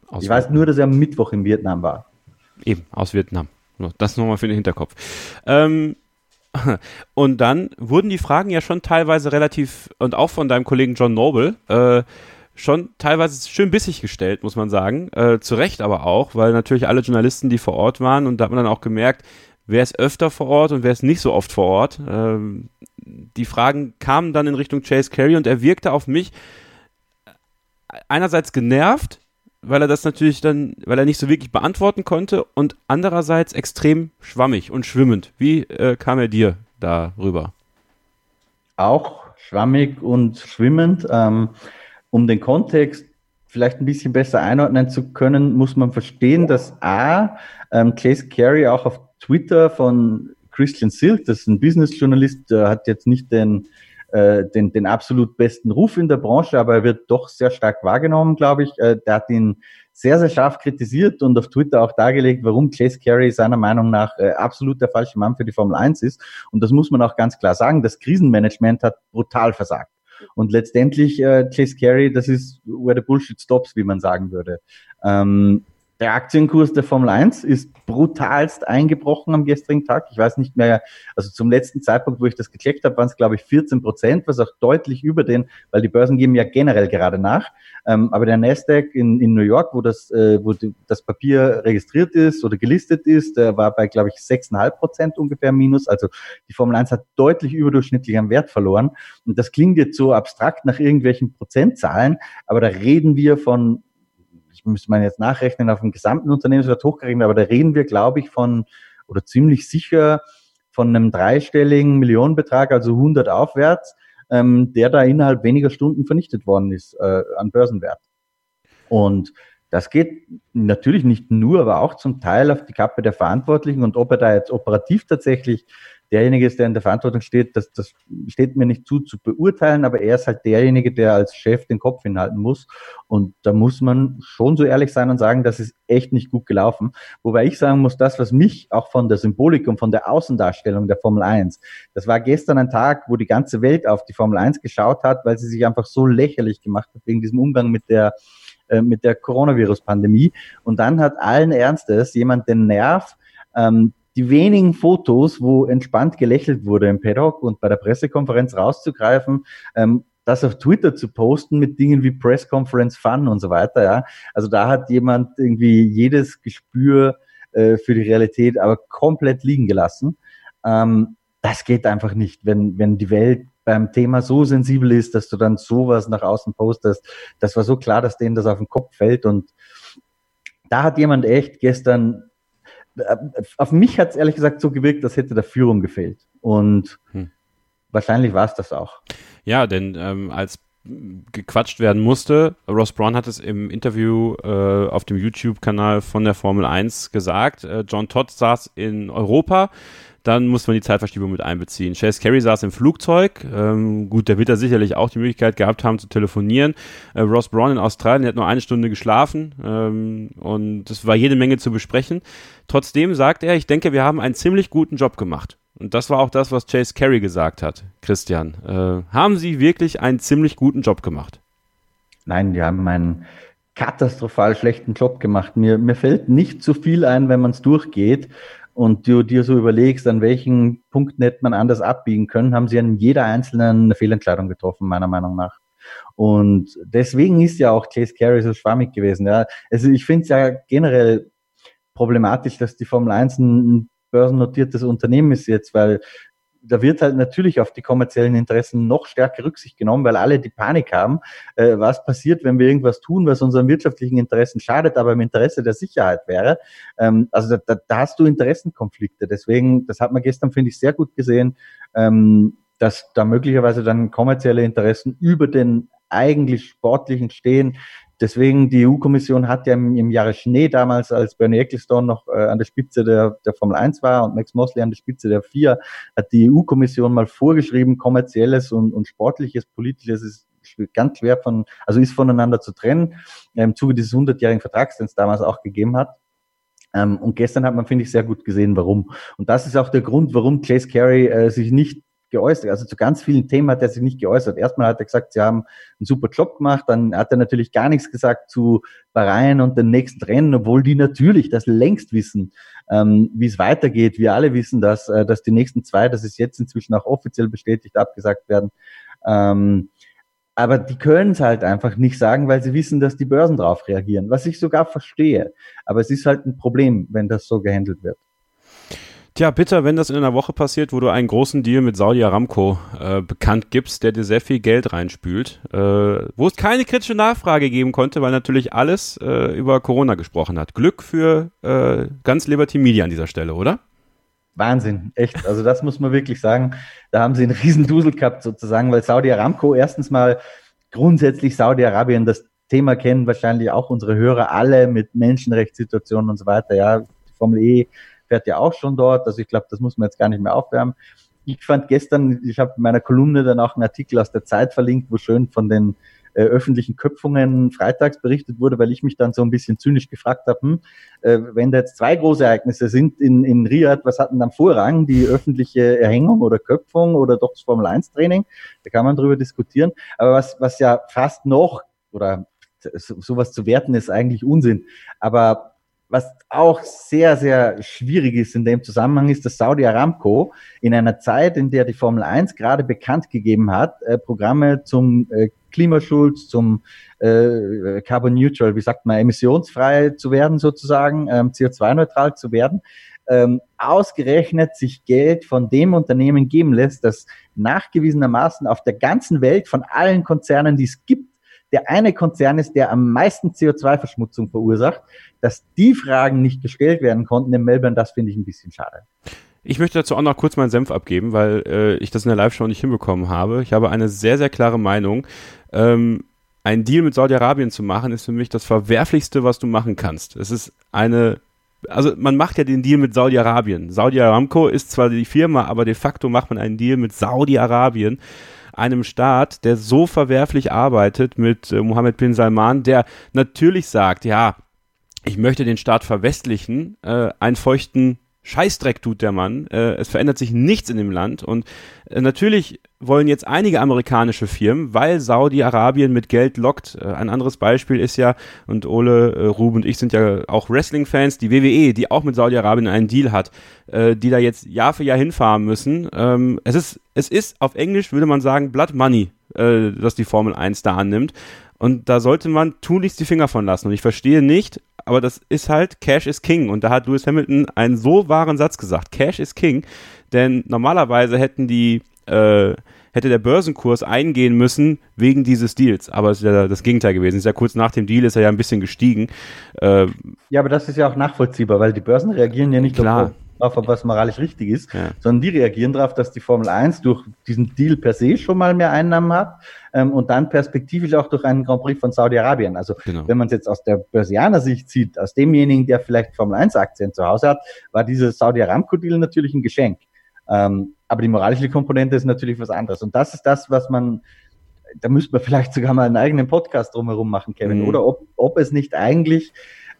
Aus ich weiß nur, dass er am Mittwoch in Vietnam war. Eben, aus Vietnam. Das nochmal für den Hinterkopf. Ähm, und dann wurden die Fragen ja schon teilweise relativ, und auch von deinem Kollegen John Noble, äh, schon teilweise schön bissig gestellt, muss man sagen. Äh, zu Recht aber auch, weil natürlich alle Journalisten, die vor Ort waren, und da hat man dann auch gemerkt, wer ist öfter vor Ort und wer ist nicht so oft vor Ort. Ähm, die Fragen kamen dann in Richtung Chase Carey und er wirkte auf mich einerseits genervt, weil er das natürlich dann, weil er nicht so wirklich beantworten konnte und andererseits extrem schwammig und schwimmend. Wie äh, kam er dir darüber? Auch schwammig und schwimmend. Ähm, um den Kontext vielleicht ein bisschen besser einordnen zu können, muss man verstehen, dass A, ähm, Claes Carey auch auf Twitter von Christian Silk, das ist ein Business-Journalist, der hat jetzt nicht den äh, den, den absolut besten Ruf in der Branche, aber er wird doch sehr stark wahrgenommen, glaube ich. Äh, der hat ihn sehr, sehr scharf kritisiert und auf Twitter auch dargelegt, warum Chase Carey seiner Meinung nach äh, absolut der falsche Mann für die Formel 1 ist. Und das muss man auch ganz klar sagen. Das Krisenmanagement hat brutal versagt. Und letztendlich, äh, Chase Carey, das ist where the bullshit stops, wie man sagen würde. Ähm, der Aktienkurs der Formel 1 ist brutalst eingebrochen am gestrigen Tag. Ich weiß nicht mehr, also zum letzten Zeitpunkt, wo ich das gecheckt habe, waren es, glaube ich, 14 Prozent, was auch deutlich über den, weil die Börsen geben ja generell gerade nach. Ähm, aber der Nasdaq in, in New York, wo das, äh, wo die, das Papier registriert ist oder gelistet ist, der war bei, glaube ich, 6,5 Prozent ungefähr minus. Also die Formel 1 hat deutlich überdurchschnittlich an Wert verloren. Und das klingt jetzt so abstrakt nach irgendwelchen Prozentzahlen, aber da reden wir von ich müsste man jetzt nachrechnen auf dem gesamten Unternehmenswert hochgerechnet, aber da reden wir, glaube ich, von oder ziemlich sicher von einem dreistelligen Millionenbetrag, also 100 aufwärts, ähm, der da innerhalb weniger Stunden vernichtet worden ist äh, an Börsenwert. Und das geht natürlich nicht nur, aber auch zum Teil auf die Kappe der Verantwortlichen und ob er da jetzt operativ tatsächlich derjenige ist, der in der Verantwortung steht, das, das steht mir nicht zu, zu beurteilen, aber er ist halt derjenige, der als Chef den Kopf hinhalten muss. Und da muss man schon so ehrlich sein und sagen, das ist echt nicht gut gelaufen. Wobei ich sagen muss, das, was mich auch von der Symbolik und von der Außendarstellung der Formel 1, das war gestern ein Tag, wo die ganze Welt auf die Formel 1 geschaut hat, weil sie sich einfach so lächerlich gemacht hat wegen diesem Umgang mit der äh, mit der Coronavirus-Pandemie. Und dann hat allen Ernstes jemand den Nerv, ähm, die wenigen Fotos, wo entspannt gelächelt wurde im Paddock und bei der Pressekonferenz rauszugreifen, ähm, das auf Twitter zu posten mit Dingen wie Press Conference Fun und so weiter, ja. Also da hat jemand irgendwie jedes Gespür äh, für die Realität aber komplett liegen gelassen. Ähm, das geht einfach nicht, wenn, wenn die Welt beim Thema so sensibel ist, dass du dann sowas nach außen postest. Das war so klar, dass denen das auf den Kopf fällt und da hat jemand echt gestern äh, auf mich hat es ehrlich gesagt so gewirkt, als hätte der Führung gefehlt. Und hm. wahrscheinlich war es das auch. Ja, denn ähm, als gequatscht werden musste. Ross Braun hat es im Interview äh, auf dem YouTube-Kanal von der Formel 1 gesagt. Äh, John Todd saß in Europa dann muss man die Zeitverschiebung mit einbeziehen. Chase Carey saß im Flugzeug. Ähm, gut, der wird da sicherlich auch die Möglichkeit gehabt haben zu telefonieren. Äh, Ross Braun in Australien hat nur eine Stunde geschlafen ähm, und es war jede Menge zu besprechen. Trotzdem sagt er, ich denke, wir haben einen ziemlich guten Job gemacht. Und das war auch das, was Chase Carey gesagt hat. Christian, äh, haben Sie wirklich einen ziemlich guten Job gemacht? Nein, wir haben einen katastrophal schlechten Job gemacht. Mir, mir fällt nicht zu viel ein, wenn man es durchgeht und du dir so überlegst, an welchen Punkten hätte man anders abbiegen können, haben sie an jeder einzelnen Fehlentscheidung getroffen, meiner Meinung nach. Und deswegen ist ja auch Chase Carey so schwammig gewesen. Ja. Also ich finde es ja generell problematisch, dass die Formel 1 ein börsennotiertes Unternehmen ist jetzt, weil da wird halt natürlich auf die kommerziellen Interessen noch stärker Rücksicht genommen, weil alle die Panik haben, äh, was passiert, wenn wir irgendwas tun, was unseren wirtschaftlichen Interessen schadet, aber im Interesse der Sicherheit wäre. Ähm, also da, da, da hast du Interessenkonflikte. Deswegen, das hat man gestern, finde ich, sehr gut gesehen, ähm, dass da möglicherweise dann kommerzielle Interessen über den eigentlich sportlichen stehen, Deswegen, die EU-Kommission hat ja im, im, Jahre Schnee damals, als Bernie Ecclestone noch äh, an der Spitze der, der Formel 1 war und Max Mosley an der Spitze der 4, hat die EU-Kommission mal vorgeschrieben, kommerzielles und, und sportliches, politisches ist ganz schwer von, also ist voneinander zu trennen, äh, im Zuge dieses 100-jährigen Vertrags, den es damals auch gegeben hat. Ähm, und gestern hat man, finde ich, sehr gut gesehen, warum. Und das ist auch der Grund, warum Chase Carey äh, sich nicht geäußert. Also zu ganz vielen Themen hat er sich nicht geäußert. Erstmal hat er gesagt, sie haben einen super Job gemacht, dann hat er natürlich gar nichts gesagt zu Bahrain und den nächsten Rennen, obwohl die natürlich das längst wissen, ähm, wie es weitergeht. Wir alle wissen das, äh, dass die nächsten zwei, das ist jetzt inzwischen auch offiziell bestätigt, abgesagt werden. Ähm, aber die können es halt einfach nicht sagen, weil sie wissen, dass die Börsen drauf reagieren, was ich sogar verstehe. Aber es ist halt ein Problem, wenn das so gehandelt wird. Tja, bitter, wenn das in einer Woche passiert, wo du einen großen Deal mit Saudi Aramco äh, bekannt gibst, der dir sehr viel Geld reinspült, äh, wo es keine kritische Nachfrage geben konnte, weil natürlich alles äh, über Corona gesprochen hat. Glück für äh, ganz Liberty Media an dieser Stelle, oder? Wahnsinn, echt. Also das muss man wirklich sagen. Da haben sie einen riesen Dusel gehabt sozusagen, weil Saudi Aramco erstens mal grundsätzlich Saudi-Arabien das Thema kennen wahrscheinlich auch unsere Hörer alle mit Menschenrechtssituationen und so weiter. Ja, Formel E fährt ja auch schon dort. Also ich glaube, das muss man jetzt gar nicht mehr aufwärmen. Ich fand gestern, ich habe in meiner Kolumne dann auch einen Artikel aus der Zeit verlinkt, wo schön von den äh, öffentlichen Köpfungen freitags berichtet wurde, weil ich mich dann so ein bisschen zynisch gefragt habe, hm, äh, wenn da jetzt zwei große Ereignisse sind in, in Riyadh, was hatten dann Vorrang? Die öffentliche Erhängung oder Köpfung oder doch das Formel-1-Training? Da kann man drüber diskutieren. Aber was, was ja fast noch oder sowas zu werten ist eigentlich Unsinn. Aber was auch sehr, sehr schwierig ist in dem Zusammenhang, ist, dass Saudi Aramco in einer Zeit, in der die Formel 1 gerade bekannt gegeben hat, äh, Programme zum äh, Klimaschutz, zum äh, Carbon Neutral, wie sagt man, emissionsfrei zu werden sozusagen, ähm, CO2-neutral zu werden, ähm, ausgerechnet sich Geld von dem Unternehmen geben lässt, das nachgewiesenermaßen auf der ganzen Welt von allen Konzernen, die es gibt, der eine Konzern ist, der am meisten CO2-Verschmutzung verursacht, dass die Fragen nicht gestellt werden konnten in Melbourne, das finde ich ein bisschen schade. Ich möchte dazu auch noch kurz meinen Senf abgeben, weil äh, ich das in der Live-Show nicht hinbekommen habe. Ich habe eine sehr, sehr klare Meinung. Ähm, ein Deal mit Saudi-Arabien zu machen, ist für mich das Verwerflichste, was du machen kannst. Es ist eine also man macht ja den Deal mit Saudi-Arabien. Saudi Aramco ist zwar die Firma, aber de facto macht man einen Deal mit Saudi-Arabien einem Staat, der so verwerflich arbeitet mit äh, Mohammed bin Salman, der natürlich sagt, ja, ich möchte den Staat verwestlichen, äh, einen feuchten Scheißdreck tut der Mann. Äh, es verändert sich nichts in dem Land. Und äh, natürlich wollen jetzt einige amerikanische Firmen, weil Saudi-Arabien mit Geld lockt. Äh, ein anderes Beispiel ist ja, und Ole, äh, Ruben und ich sind ja auch Wrestling-Fans, die WWE, die auch mit Saudi-Arabien einen Deal hat, äh, die da jetzt Jahr für Jahr hinfahren müssen. Ähm, es ist, es ist auf Englisch, würde man sagen, Blood Money, äh, dass die Formel 1 da annimmt. Und da sollte man tunlichst die Finger von lassen. Und ich verstehe nicht, aber das ist halt Cash is King. Und da hat Lewis Hamilton einen so wahren Satz gesagt. Cash is King. Denn normalerweise hätten die, äh, hätte der Börsenkurs eingehen müssen wegen dieses Deals. Aber es ist ja das Gegenteil gewesen. Es ist ja kurz nach dem Deal ist er ja ein bisschen gestiegen. Äh, ja, aber das ist ja auch nachvollziehbar, weil die Börsen reagieren ja nicht klar. Auf drauf, ob was moralisch richtig ist, ja. sondern die reagieren darauf, dass die Formel 1 durch diesen Deal per se schon mal mehr Einnahmen hat ähm, und dann perspektivisch auch durch einen Grand Prix von Saudi-Arabien. Also genau. wenn man es jetzt aus der Börsianer Sicht sieht, aus demjenigen, der vielleicht Formel 1 Aktien zu Hause hat, war dieser Saudi-Aramco-Deal natürlich ein Geschenk. Ähm, aber die moralische Komponente ist natürlich was anderes. Und das ist das, was man, da müsste man vielleicht sogar mal einen eigenen Podcast drumherum machen, Kevin, mhm. oder ob, ob es nicht eigentlich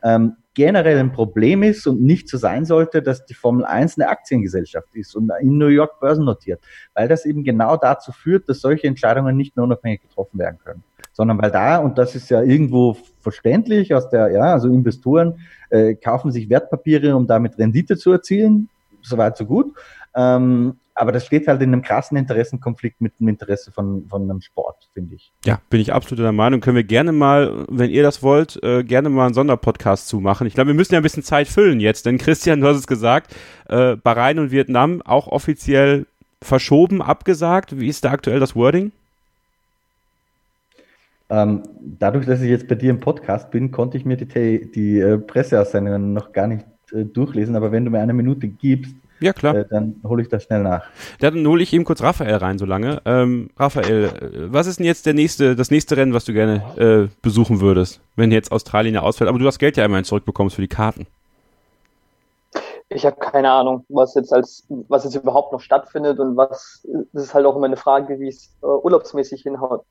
ähm, generell ein Problem ist und nicht so sein sollte, dass die Formel 1 eine Aktiengesellschaft ist und in New York börsennotiert, weil das eben genau dazu führt, dass solche Entscheidungen nicht mehr unabhängig getroffen werden können, sondern weil da, und das ist ja irgendwo verständlich aus der, ja, also Investoren äh, kaufen sich Wertpapiere, um damit Rendite zu erzielen, soweit so gut. Ähm, aber das steht halt in einem krassen Interessenkonflikt mit dem Interesse von, von einem Sport, finde ich. Ja, bin ich absolut der Meinung. Können wir gerne mal, wenn ihr das wollt, äh, gerne mal einen Sonderpodcast zu machen. Ich glaube, wir müssen ja ein bisschen Zeit füllen jetzt, denn Christian, du hast es gesagt, äh, Bahrain und Vietnam auch offiziell verschoben, abgesagt. Wie ist da aktuell das Wording? Ähm, dadurch, dass ich jetzt bei dir im Podcast bin, konnte ich mir die, die äh, Presseaussendungen noch gar nicht äh, durchlesen, aber wenn du mir eine Minute gibst, ja, klar. Äh, dann hole ich das schnell nach. Ja, dann hole ich eben kurz Raphael rein, so lange. Ähm, Raphael, äh, was ist denn jetzt der nächste, das nächste Rennen, was du gerne äh, besuchen würdest, wenn jetzt Australien ja ausfällt? Aber du hast Geld ja immerhin zurückbekommst für die Karten. Ich habe keine Ahnung, was jetzt als, was jetzt überhaupt noch stattfindet und was, das ist halt auch immer eine Frage, wie es äh, urlaubsmäßig hinhaut.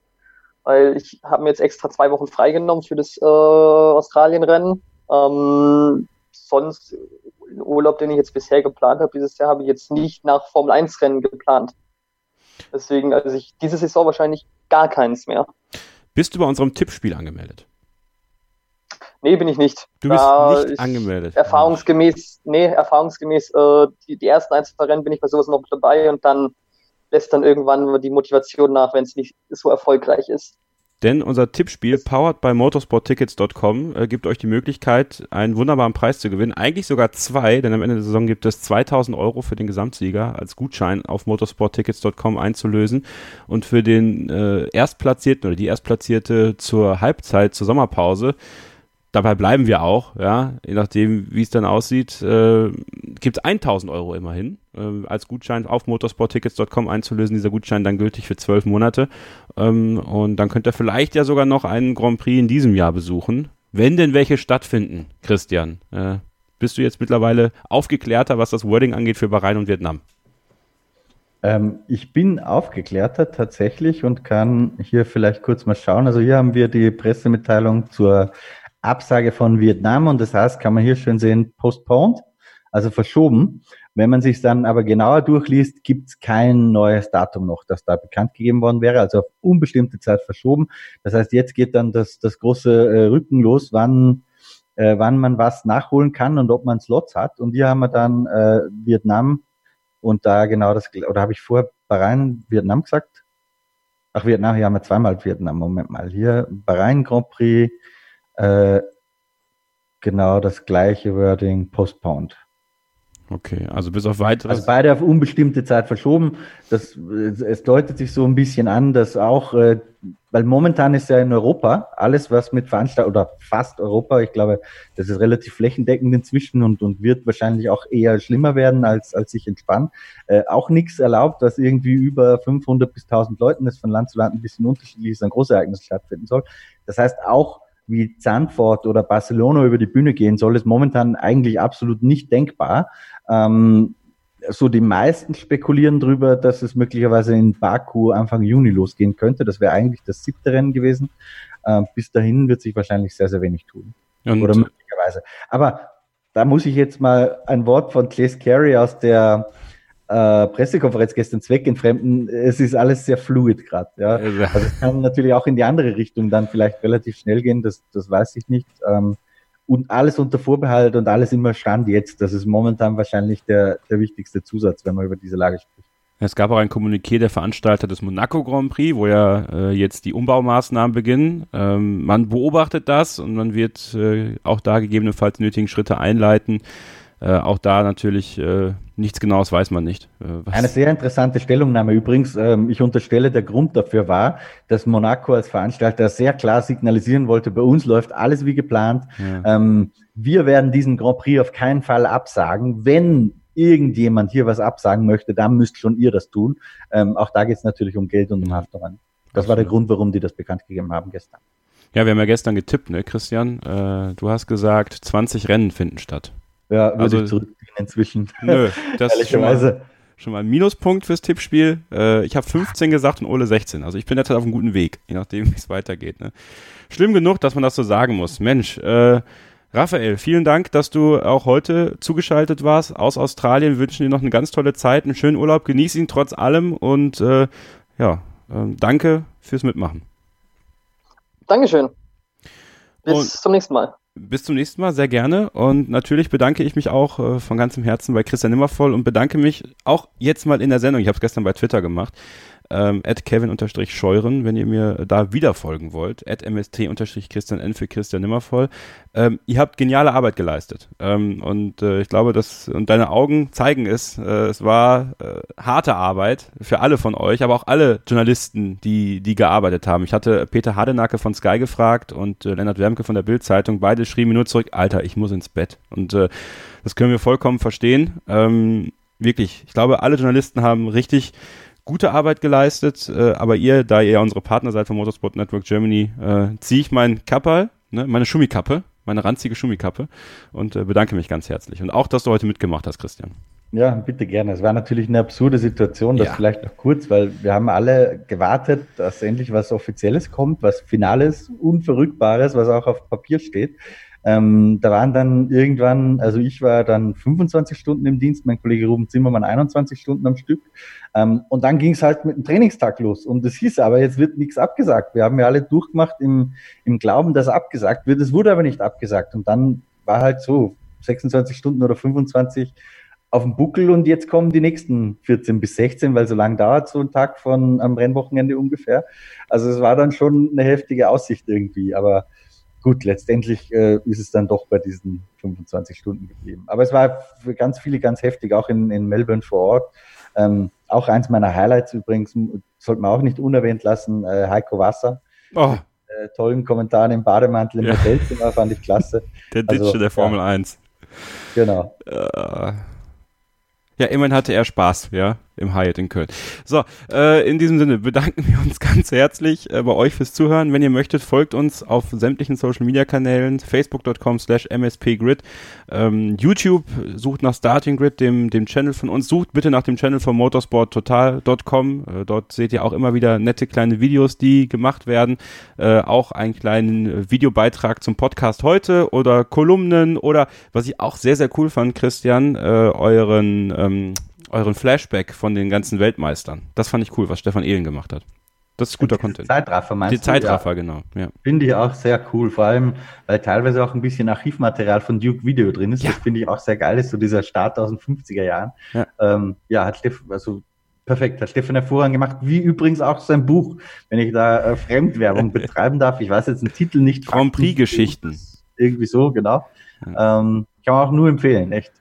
Weil ich habe mir jetzt extra zwei Wochen freigenommen für das äh, Australienrennen. Ähm, sonst den Urlaub, den ich jetzt bisher geplant habe, dieses Jahr habe ich jetzt nicht nach Formel 1 Rennen geplant. Deswegen, also ich diese Saison wahrscheinlich gar keins mehr. Bist du bei unserem Tippspiel angemeldet? Nee, bin ich nicht. Du bist Da nicht ich angemeldet. Erfahrungsgemäß, nee, erfahrungsgemäß, äh, die, die ersten Einzelrennen bin ich bei sowas noch dabei und dann lässt dann irgendwann die Motivation nach, wenn es nicht so erfolgreich ist. Denn unser Tippspiel, powered by motorsporttickets.com, äh, gibt euch die Möglichkeit, einen wunderbaren Preis zu gewinnen. Eigentlich sogar zwei, denn am Ende der Saison gibt es 2000 Euro für den Gesamtsieger als Gutschein auf motorsporttickets.com einzulösen. Und für den äh, Erstplatzierten oder die Erstplatzierte zur Halbzeit, zur Sommerpause, dabei bleiben wir auch, ja, je nachdem, wie es dann aussieht, äh, gibt es 1000 Euro immerhin äh, als Gutschein auf motorsporttickets.com einzulösen. Dieser Gutschein dann gültig für zwölf Monate. Ähm, und dann könnt ihr vielleicht ja sogar noch einen Grand Prix in diesem Jahr besuchen, wenn denn welche stattfinden, Christian. Äh, bist du jetzt mittlerweile aufgeklärter, was das Wording angeht für Bahrain und Vietnam? Ähm, ich bin aufgeklärter tatsächlich und kann hier vielleicht kurz mal schauen. Also hier haben wir die Pressemitteilung zur Absage von Vietnam und das heißt, kann man hier schön sehen, postponed, also verschoben. Wenn man sich dann aber genauer durchliest, gibt es kein neues Datum noch, das da bekannt gegeben worden wäre, also auf unbestimmte Zeit verschoben. Das heißt, jetzt geht dann das, das große äh, Rücken los, wann, äh, wann man was nachholen kann und ob man Slots hat. Und hier haben wir dann äh, Vietnam und da genau das, oder habe ich vorher Bahrain, Vietnam gesagt? Ach, Vietnam, hier haben wir zweimal Vietnam, Moment mal. Hier Bahrain Grand Prix, äh, genau das gleiche Wording, postponed. Okay, also bis auf weiteres. Also beide auf unbestimmte Zeit verschoben. Das, es deutet sich so ein bisschen an, dass auch, äh, weil momentan ist ja in Europa alles, was mit Veranstaltungen oder fast Europa, ich glaube, das ist relativ flächendeckend inzwischen und, und wird wahrscheinlich auch eher schlimmer werden, als, als sich entspannen. Äh, auch nichts erlaubt, dass irgendwie über 500 bis 1000 Leuten, das von Land zu Land ein bisschen unterschiedlich ist, ein Großereignis stattfinden soll. Das heißt auch, wie Zandvoort oder Barcelona über die Bühne gehen soll, ist momentan eigentlich absolut nicht denkbar. Ähm, so die meisten spekulieren darüber, dass es möglicherweise in Baku Anfang Juni losgehen könnte. Das wäre eigentlich das siebte Rennen gewesen. Ähm, bis dahin wird sich wahrscheinlich sehr, sehr wenig tun. Und Oder möglicherweise. Aber da muss ich jetzt mal ein Wort von Claes Carey aus der äh, Pressekonferenz gestern zweckentfremden. Es ist alles sehr fluid gerade. Ja. Also- Also es kann natürlich auch in die andere Richtung dann vielleicht relativ schnell gehen, das, das weiß ich nicht. Ähm, und alles unter Vorbehalt und alles immer Stand jetzt. Das ist momentan wahrscheinlich der, der wichtigste Zusatz, wenn man über diese Lage spricht. Es gab auch ein Kommuniqué der Veranstalter des Monaco Grand Prix, wo ja äh, jetzt die Umbaumaßnahmen beginnen. Ähm, man beobachtet das und man wird äh, auch da gegebenenfalls nötigen Schritte einleiten. Äh, auch da natürlich äh, nichts Genaues weiß man nicht. Äh, Eine sehr interessante Stellungnahme übrigens. Ähm, ich unterstelle, der Grund dafür war, dass Monaco als Veranstalter sehr klar signalisieren wollte, bei uns läuft alles wie geplant. Ja. Ähm, wir werden diesen Grand Prix auf keinen Fall absagen. Wenn irgendjemand hier was absagen möchte, dann müsst schon ihr das tun. Ähm, auch da geht es natürlich um Geld und um Haftungen. Das war der Grund, warum die das bekannt gegeben haben gestern. ja, wir haben ja gestern getippt, ne, Christian? Äh, du hast gesagt, 20 Rennen finden statt. Ja, würde Also- ich zurückziehen inzwischen. Nö, das ist schon mal, schon mal ein Minuspunkt fürs Tippspiel. Äh, ich habe 15 gesagt und Ole 16. Also ich bin derzeit auf einem guten Weg, je nachdem, wie es weitergeht. Ne? Schlimm genug, dass man das so sagen muss. Mensch, äh, Raphael, vielen Dank, dass du auch heute zugeschaltet warst aus Australien. Wir wünschen dir noch eine ganz tolle Zeit, einen schönen Urlaub. Genieß ihn trotz allem und äh, ja, ähm, danke fürs Mitmachen. Dankeschön. Bis Und- zum nächsten Mal. Bis zum nächsten Mal, sehr gerne. Und natürlich bedanke ich mich auch äh, von ganzem Herzen bei Christian Nimmervoll und bedanke mich auch jetzt mal in der Sendung, ich habe es gestern bei Twitter gemacht, ähm, at Kevin-Scheuren, wenn ihr mir da wieder folgen wollt, at MST-Christian N für Christian Nimmervoll. Ähm, ihr habt geniale Arbeit geleistet. Ähm, und äh, ich glaube, dass, und deine Augen zeigen es, äh, es war äh, harte Arbeit für alle von euch, aber auch alle Journalisten, die, die gearbeitet haben. Ich hatte Peter Hardenacke von Sky gefragt und äh, Lennart Wermke von der Bild-Zeitung. Beide schrieben mir nur zurück, Alter, ich muss ins Bett. Und äh, das können wir vollkommen verstehen. Ähm, wirklich, ich glaube, alle Journalisten haben richtig gute Arbeit geleistet, äh, aber ihr, da ihr ja unsere Partner seid von Motorsport Network Germany, äh, ziehe ich meinen Kapperl, ne, meine Schummikappe, meine ranzige Schummikappe und äh, bedanke mich ganz herzlich. Und auch, dass du heute mitgemacht hast, Christian. Ja, bitte gerne. Es war natürlich eine absurde Situation, das Ja. vielleicht noch kurz, weil wir haben alle gewartet, dass endlich was Offizielles kommt, was Finales, Unverrückbares, was auch auf Papier steht. Ähm, da waren dann irgendwann, also ich war dann 25 Stunden im Dienst, mein Kollege Ruben Zimmermann 21 Stunden am Stück. Ähm, und dann ging es halt mit dem Trainingstag los. Und es hieß aber, jetzt wird nichts abgesagt. Wir haben ja alle durchgemacht im, im Glauben, dass abgesagt wird. Es wurde aber nicht abgesagt. Und dann war halt so 26 Stunden oder 25 auf dem Buckel und jetzt kommen die nächsten 14 bis 16, weil so lange dauert so ein Tag von am Rennwochenende ungefähr. Also es war dann schon eine heftige Aussicht irgendwie, aber gut, letztendlich äh, ist es dann doch bei diesen 25 Stunden geblieben. Aber es war für ganz viele ganz heftig, auch in, in Melbourne vor Ort. Ähm, auch eins meiner Highlights übrigens, sollte man auch nicht unerwähnt lassen, äh, Heiko Wasser. Oh. Äh, tollen Kommentaren im Bademantel im ja. Hotelzimmer fand ich klasse. Der Ditsche also, der Formel ja. 1. Genau. Uh, ja, immerhin hatte er Spaß, ja im Hyatt in Köln. So, äh, in diesem Sinne bedanken wir uns ganz herzlich äh, bei euch fürs Zuhören. Wenn ihr möchtet, folgt uns auf sämtlichen Social Media Kanälen, facebook.com slash mspgrid, ähm, YouTube, sucht nach Starting Grid, dem, dem Channel von uns, sucht bitte nach dem Channel von motorsporttotal.com, äh, dort seht ihr auch immer wieder nette kleine Videos, die gemacht werden, äh, auch einen kleinen Videobeitrag zum Podcast heute oder Kolumnen oder was ich auch sehr, sehr cool fand, Christian, äh, euren ähm, euren Flashback von den ganzen Weltmeistern. Das fand ich cool, was Stefan Ehlen gemacht hat. Das ist guter die Content. Zeitraffer meinst Die du? Zeitraffer, ja. genau. Ja. Finde ich auch sehr cool, vor allem, weil teilweise auch ein bisschen Archivmaterial von Duke Video drin ist. Ja. Das finde ich auch sehr geil, ist so dieser Start aus den 50er Jahren. Ja, ähm, ja hat Stefan, also perfekt, hat Stefan hervorragend gemacht, wie übrigens auch sein Buch, wenn ich da äh, Fremdwerbung betreiben darf. Ich weiß jetzt den Titel nicht. Grand Prix-Geschichten. Irgendwie so, genau. Ähm, kann man auch nur empfehlen, echt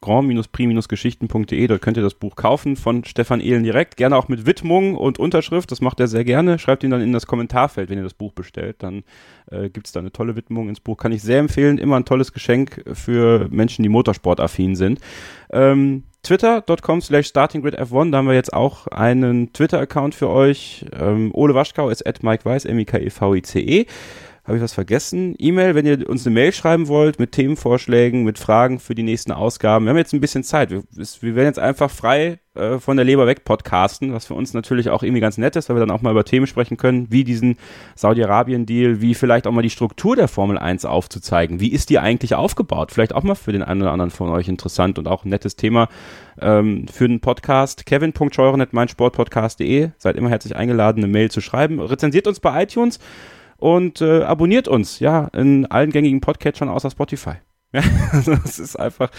grand-pri-geschichten.de. Dort könnt ihr das Buch kaufen von Stefan Ehlen direkt. Gerne auch mit Widmung und Unterschrift. Das macht er sehr gerne. Schreibt ihn dann in das Kommentarfeld, wenn ihr das Buch bestellt. Dann äh, gibt es da eine tolle Widmung ins Buch. Kann ich sehr empfehlen. Immer ein tolles Geschenk für Menschen, die motorsportaffin sind. Ähm, Twitter.com slash startinggridf1, da haben wir jetzt auch einen Twitter-Account für euch. Ähm, Ole Waschkau ist at Mike Weiß, M-I-K-E-V-I-C-E. -E. Habe ich was vergessen? E-Mail, wenn ihr uns eine Mail schreiben wollt mit Themenvorschlägen, mit Fragen für die nächsten Ausgaben. Wir haben jetzt ein bisschen Zeit. Wir, wir werden jetzt einfach frei äh, von der Leber weg podcasten, was für uns natürlich auch irgendwie ganz nett ist, weil wir dann auch mal über Themen sprechen können, wie diesen Saudi-Arabien-Deal, wie vielleicht auch mal die Struktur der Formel 1 aufzuzeigen. Wie ist die eigentlich aufgebaut? Vielleicht auch mal für den einen oder anderen von euch interessant und auch ein nettes Thema ähm, für den Podcast. Kevin.scheuren.meinsportpodcast.de. Seid immer herzlich eingeladen, eine Mail zu schreiben. Rezensiert uns bei iTunes und äh, abonniert uns, ja, in allen gängigen Podcatchern außer Spotify. Ja, das ist einfach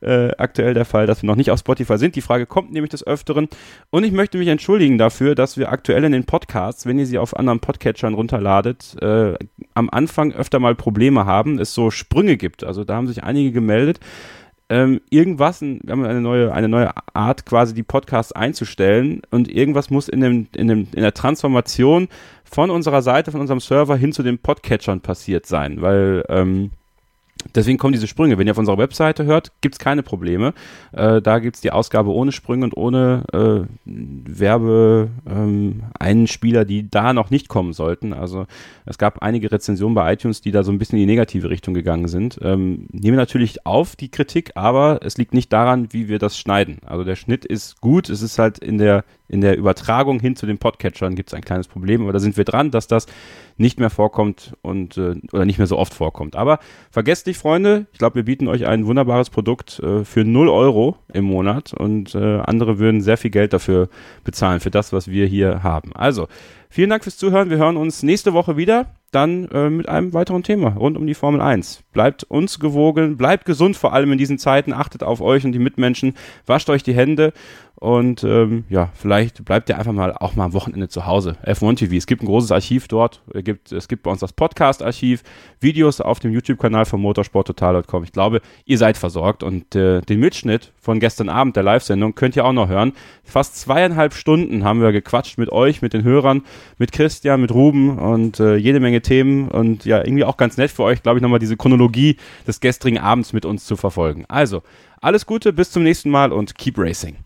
äh, aktuell der Fall, dass wir noch nicht auf Spotify sind. Die Frage kommt nämlich des Öfteren. Und ich möchte mich entschuldigen dafür, dass wir aktuell in den Podcasts, wenn ihr sie auf anderen Podcatchern runterladet, äh, am Anfang öfter mal Probleme haben, es so Sprünge gibt. Also da haben sich einige gemeldet. Ähm, irgendwas, wir haben eine neue, eine neue Art, quasi die Podcasts einzustellen und irgendwas muss in, dem, in, dem, in der Transformation von unserer Seite, von unserem Server hin zu den Podcatchern passiert sein, weil ähm, Deswegen kommen diese Sprünge. Wenn ihr auf unserer Webseite hört, gibt es keine Probleme. Äh, da gibt es die Ausgabe ohne Sprünge und ohne äh, Werbe-Einspieler, ähm, die da noch nicht kommen sollten. Also es gab einige Rezensionen bei iTunes, die da so ein bisschen in die negative Richtung gegangen sind. Ähm, nehmen natürlich auf die Kritik, aber es liegt nicht daran, wie wir das schneiden. Also der Schnitt ist gut. Es ist halt in der, in der Übertragung hin zu den Podcatchern gibt es ein kleines Problem, aber da sind wir dran, dass das nicht mehr vorkommt und äh, oder nicht mehr so oft vorkommt. Aber vergesst nicht, Freunde, ich glaube, wir bieten euch ein wunderbares Produkt äh, für 0 Euro im Monat und äh, andere würden sehr viel Geld dafür bezahlen, für das, was wir hier haben. Also, vielen Dank fürs Zuhören. Wir hören uns nächste Woche wieder. Dann äh, mit einem weiteren Thema rund um die Formel 1. Bleibt uns gewogen, bleibt gesund, vor allem in diesen Zeiten. Achtet auf euch und die Mitmenschen. Wascht euch die Hände und ähm, ja, vielleicht bleibt ihr einfach mal auch mal am Wochenende zu Hause. F1 TV, es gibt ein großes Archiv dort. Es gibt, es gibt bei uns das Podcast-Archiv, Videos auf dem YouTube-Kanal von motorsporttotal.com. Ich glaube, ihr seid versorgt und äh, den Mitschnitt von gestern Abend der Live-Sendung könnt ihr auch noch hören. Fast zweieinhalb Stunden haben wir gequatscht mit euch, mit den Hörern, mit Christian, mit Ruben und äh, jede Menge Themen und ja, irgendwie auch ganz nett für euch, glaube ich, nochmal diese Chronologie des gestrigen Abends mit uns zu verfolgen. Also, alles Gute, bis zum nächsten Mal und keep racing.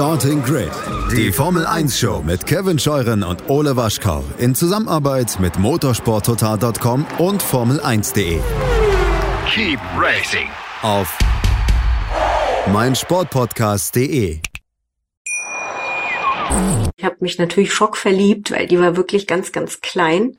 Starting Grid, die Formel 1 Show mit Kevin Scheuren und Ole Waschkau in Zusammenarbeit mit motorsporttotal.com und Formel1.de. Keep racing. Auf meinsportpodcast.de. Ich habe mich natürlich schockverliebt, weil die war wirklich ganz, ganz klein.